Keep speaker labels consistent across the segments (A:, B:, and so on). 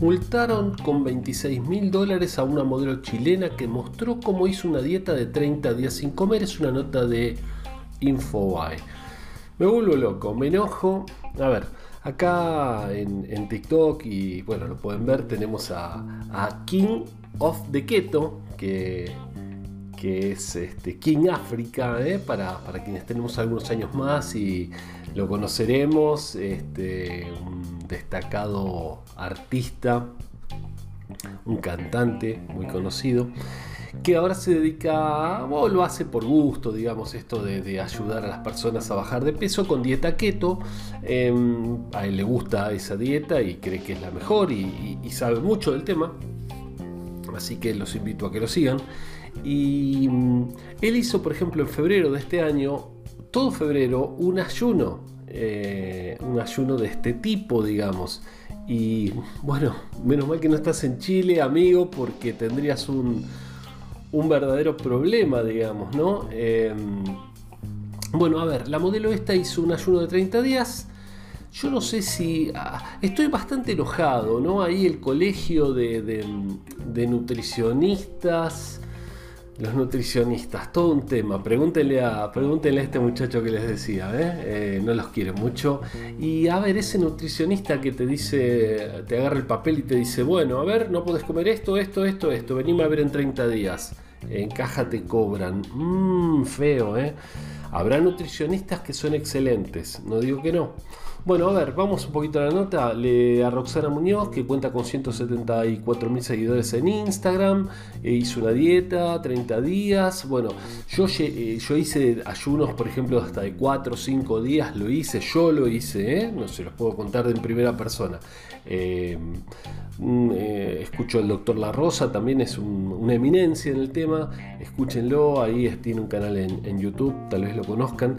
A: Multaron con 26 mil dólares a una modelo chilena que mostró cómo hizo una dieta de 30 días sin comer. Es una nota de Infobae. Me vuelvo loco, me enojo. A ver, acá en, TikTok y bueno, lo pueden ver, tenemos a, King of the Keto, que, que es este, King África, ¿eh? para, para, quienes tenemos algunos años más y lo conoceremos. Este, destacado artista, un cantante muy conocido, que ahora se dedica, o lo hace por gusto, digamos, esto de, ayudar a las personas a bajar de peso con dieta keto. Em, a él le gusta esa dieta y cree que es la mejor y, sabe mucho del tema. Así que los invito a que lo sigan. Y mm, él hizo, por ejemplo, en febrero de este año, todo febrero, un ayuno eh, un ayuno de este tipo, digamos. Y bueno, menos mal que no estás en Chile, amigo, porque tendrías un, un verdadero problema, digamos, ¿no? Em, bueno, a ver, la modelo esta hizo un ayuno de 30 días. Yo no sé si... Ah, estoy bastante enojado, ¿no? Ahí el colegio de, de nutricionistas los nutricionistas, todo un tema. Pregúntenle a, pregúntenle a este muchacho que les decía, ¿eh? No los quiere mucho. Y a ver, ese nutricionista que te dice, te agarra el papel y te dice, bueno, a ver, no puedes comer esto, esto, esto, esto, venime a ver en 30 días. En caja te cobran. Mmm, feo, ¿eh? Habrá nutricionistas que son excelentes, no digo que no. Bueno, a ver, vamos un poquito a la nota. Le a Roxana Muñoz, que cuenta con 174 mil seguidores en Instagram, e hizo una dieta, 30 días. Bueno, yo, eh, yo hice ayunos, por ejemplo, hasta de 4 o 5 días, lo hice, yo lo hice, ¿eh? no se los puedo contar en primera persona. Eh, mm, escucho al doctor La Rosa, también es una eminencia en el tema, escúchenlo, ahí tiene un canal en YouTube, tal vez lo conozcan.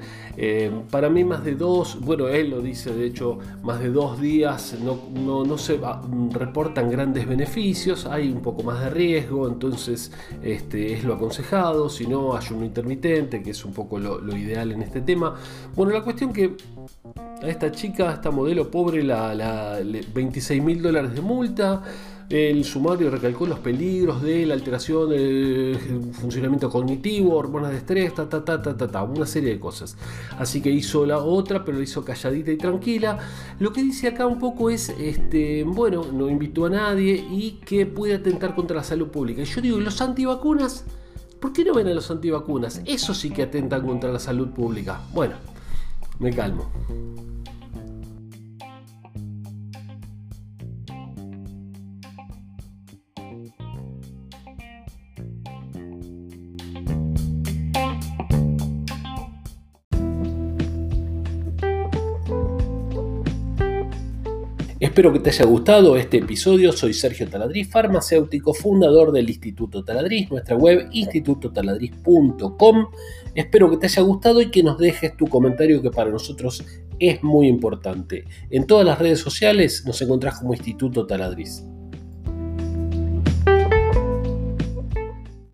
A: para mí más de dos, bueno, él lo dice de hecho más de dos días no, no, se reportan grandes beneficios, hay un poco más de riesgo, entonces este, es lo aconsejado, si no hay un intermitente, que es un poco lo, ideal en este tema. Bueno, la cuestión que a esta chica, a esta modelo pobre, la, la 26 mil dólares de multa, el sumario recalcó los peligros de la alteración del funcionamiento cognitivo, hormonas de estrés, ta, ta, ta, ta, ta, ta, una serie de cosas. Así que hizo la otra, pero lo hizo calladita y tranquila. Lo que dice acá un poco es, este, bueno, no invitó a nadie y que puede atentar contra la salud pública. Y yo digo, ¿los antivacunas? ¿Por qué no ven a los antivacunas? Eso sí que atentan contra la salud pública. Bueno, me calmo. Espero que te haya gustado este episodio. Soy Sergio Taladriz, farmacéutico, fundador del Instituto Taladriz, nuestra web institutotaladriz.com. Espero que te haya gustado y que nos dejes tu comentario que para nosotros es muy importante. En todas las redes sociales nos encontrás como Instituto Taladriz.